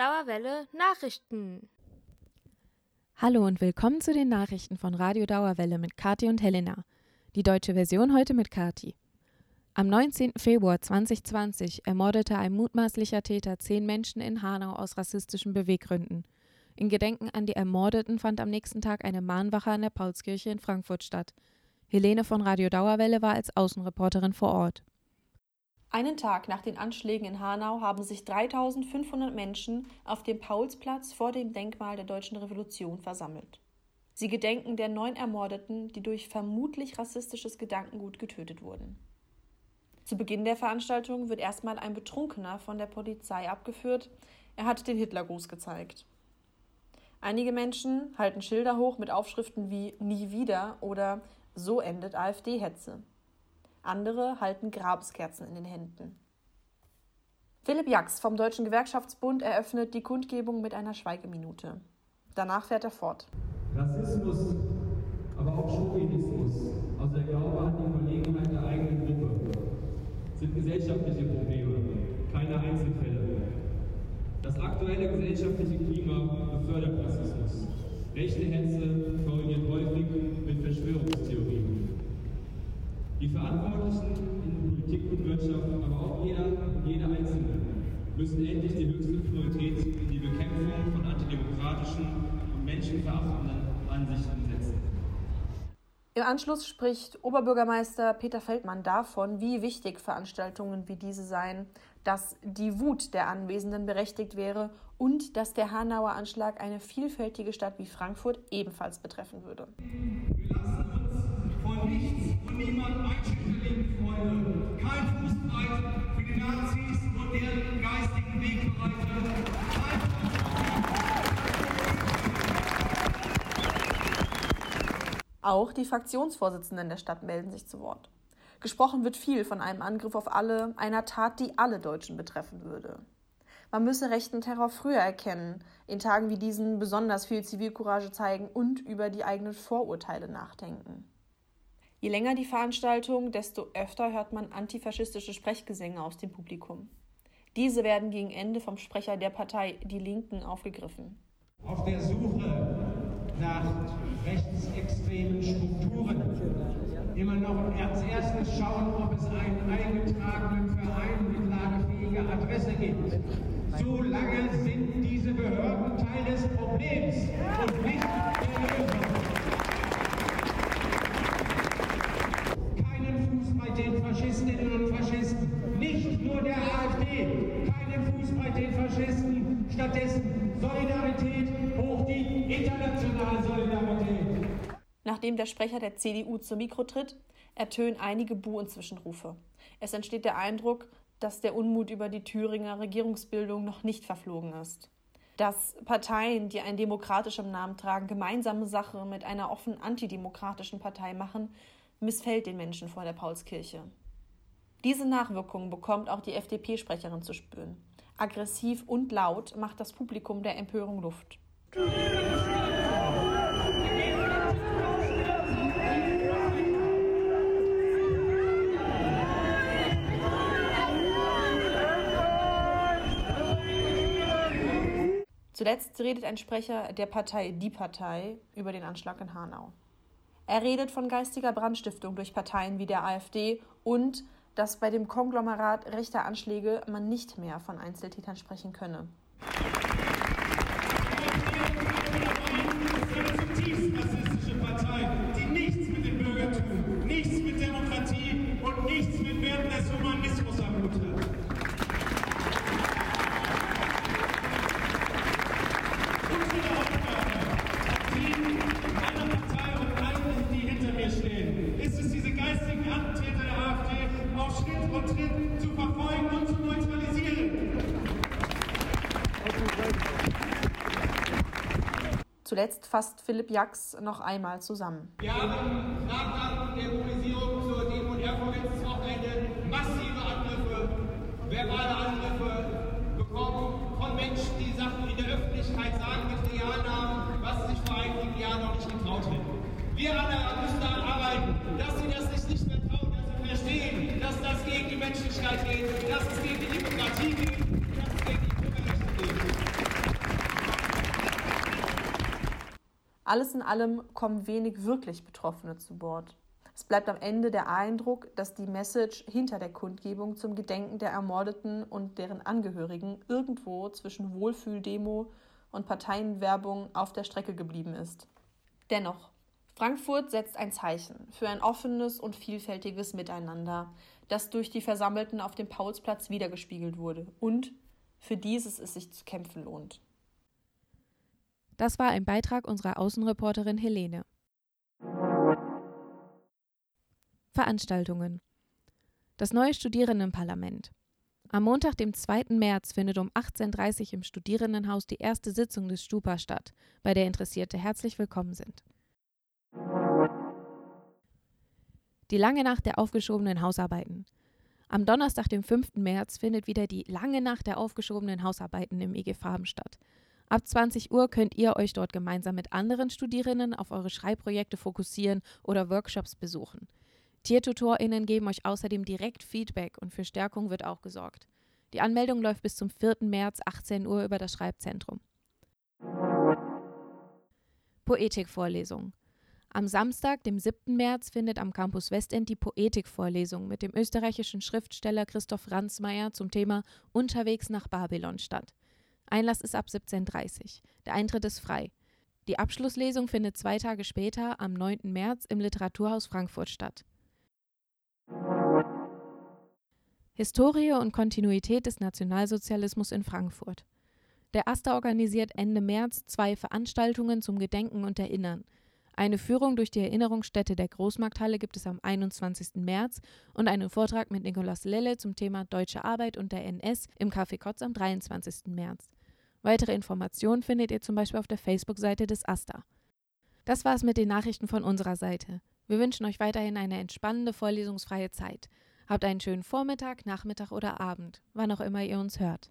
Dauerwelle Nachrichten. Hallo und willkommen zu den Nachrichten von Radio Dauerwelle mit Kati und Helena. Die deutsche Version heute mit Kati. Am 19. Februar 2020 ermordete ein mutmaßlicher Täter zehn Menschen in Hanau aus rassistischen Beweggründen. In Gedenken an die Ermordeten fand am nächsten Tag eine Mahnwache an der Paulskirche in Frankfurt statt. Helene von Radio Dauerwelle war als Außenreporterin vor Ort. Einen Tag nach den Anschlägen in Hanau haben sich 3500 Menschen auf dem Paulsplatz vor dem Denkmal der Deutschen Revolution versammelt. Sie gedenken der neun Ermordeten, die durch vermutlich rassistisches Gedankengut getötet wurden. Zu Beginn der Veranstaltung wird erstmal ein Betrunkener von der Polizei abgeführt. Er hat den Hitlergruß gezeigt. Einige Menschen halten Schilder hoch mit Aufschriften wie Nie wieder oder So endet AfD-Hetze. Andere halten Grabeskerzen in den Händen. Philipp Jax vom Deutschen Gewerkschaftsbund eröffnet die Kundgebung mit einer Schweigeminute. Danach fährt er fort. Rassismus, aber auch Chauvinismus, also der Glaube an die Überlegenheit der eigenen Gruppe, sind gesellschaftliche Probleme, keine Einzelfälle. Das aktuelle gesellschaftliche Klima befördert Rassismus. Rechte Hetze korreliert häufig mit Verschwörungstheorien. Die Verantwortlichen in Politik und Wirtschaft, aber auch jeder und jede Einzelne, müssen endlich die höchste Priorität in die Bekämpfung von antidemokratischen und menschenverachtenden Ansichten setzen. Im Anschluss spricht Oberbürgermeister Peter Feldmann davon, wie wichtig Veranstaltungen wie diese seien, dass die Wut der Anwesenden berechtigt wäre und dass der Hanauer Anschlag eine vielfältige Stadt wie Frankfurt ebenfalls betreffen würde. Wir lassen uns von nichts und niemand einschüchtern, Freunde. Kein Fußbreit für die Nazis Auch die Fraktionsvorsitzenden der Stadt melden sich zu Wort. Gesprochen wird viel von einem Angriff auf alle, einer Tat, die alle Deutschen betreffen würde. Man müsse rechten Terror früher erkennen, in Tagen wie diesen besonders viel Zivilcourage zeigen und über die eigenen Vorurteile nachdenken. Je länger die Veranstaltung, desto öfter hört man antifaschistische Sprechgesänge aus dem Publikum. Diese werden gegen Ende vom Sprecher der Partei Die Linken aufgegriffen. Auf der Suche nach rechtsextremen Strukturen immer noch als erstes schauen, ob es einen eingetragenen Verein mit lagefähiger Adresse gibt. Solange sind diese Behörden Teil des Problems stattdessen Solidarität hoch die internationale Solidarität. Nachdem der Sprecher der CDU zum Mikro tritt, ertönen einige Buh- und Zwischenrufe. Es entsteht der Eindruck, dass der Unmut über die Thüringer Regierungsbildung noch nicht verflogen ist. Dass Parteien, die einen demokratischen Namen tragen, gemeinsame Sache mit einer offen antidemokratischen Partei machen, missfällt den Menschen vor der Paulskirche. Diese Nachwirkungen bekommt auch die FDP-Sprecherin zu spüren. Aggressiv und laut macht das Publikum der Empörung Luft. Zuletzt redet ein Sprecher der Partei Die Partei über den Anschlag in Hanau. Er redet von geistiger Brandstiftung durch Parteien wie der AfD und dass bei dem Konglomerat rechter Anschläge man nicht mehr von Einzeltätern sprechen könne. Zuletzt fasst Philipp Jax noch einmal zusammen. Wir haben nach der Mobilisierung zur Demo in Erfurt letztes Wochenende massive Angriffe, verbale Angriffe bekommen von Menschen, die Sachen in der Öffentlichkeit sagen mit Realnamen, was sie sich vor einigen Jahren noch nicht getraut hätten. Wir alle müssen daran arbeiten, dass sie das sich nicht mehr trauen, dass sie verstehen, dass das gegen die Menschlichkeit geht, dass es gegen die Demokratie geht. Alles in allem kommen wenig wirklich Betroffene zu Bord. Es bleibt am Ende der Eindruck, dass die Message hinter der Kundgebung zum Gedenken der Ermordeten und deren Angehörigen irgendwo zwischen Wohlfühldemo und Parteienwerbung auf der Strecke geblieben ist. Dennoch, Frankfurt setzt ein Zeichen für ein offenes und vielfältiges Miteinander, das durch die Versammelten auf dem Paulsplatz wiedergespiegelt wurde und für dieses es sich zu kämpfen lohnt. Das war ein Beitrag unserer Außenreporterin Helene. Veranstaltungen. Das neue Studierendenparlament. Am Montag, dem 2. März, findet um 18.30 Uhr im Studierendenhaus die erste Sitzung des Stupa statt, bei der Interessierte herzlich willkommen sind. Die lange Nacht der aufgeschobenen Hausarbeiten. Am Donnerstag, dem 5. März, findet wieder die lange Nacht der aufgeschobenen Hausarbeiten im IG Farben statt. Ab 20 Uhr könnt ihr euch dort gemeinsam mit anderen Studierenden auf eure Schreibprojekte fokussieren oder Workshops besuchen. TiertutorInnen geben euch außerdem direkt Feedback und für Stärkung wird auch gesorgt. Die Anmeldung läuft bis zum 4. März 18 Uhr über das Schreibzentrum. Poetikvorlesung. Am Samstag, dem 7. März, findet am Campus Westend die Poetikvorlesung mit dem österreichischen Schriftsteller Christoph Ransmayr zum Thema Unterwegs nach Babylon statt. Einlass ist ab 17.30 Uhr. Der Eintritt ist frei. Die Abschlusslesung findet zwei Tage später, am 9. März, im Literaturhaus Frankfurt statt. Historie und Kontinuität des Nationalsozialismus in Frankfurt. Der AStA organisiert Ende März zwei Veranstaltungen zum Gedenken und Erinnern. Eine Führung durch die Erinnerungsstätte der Großmarkthalle gibt es am 21. März und einen Vortrag mit Nikolaus Lelle zum Thema Deutsche Arbeit und der NS im Café Kotz am 23. März. Weitere Informationen findet ihr zum Beispiel auf der Facebook-Seite des AStA. Das war's mit den Nachrichten von unserer Seite. Wir wünschen euch weiterhin eine entspannende, vorlesungsfreie Zeit. Habt einen schönen Vormittag, Nachmittag oder Abend, wann auch immer ihr uns hört.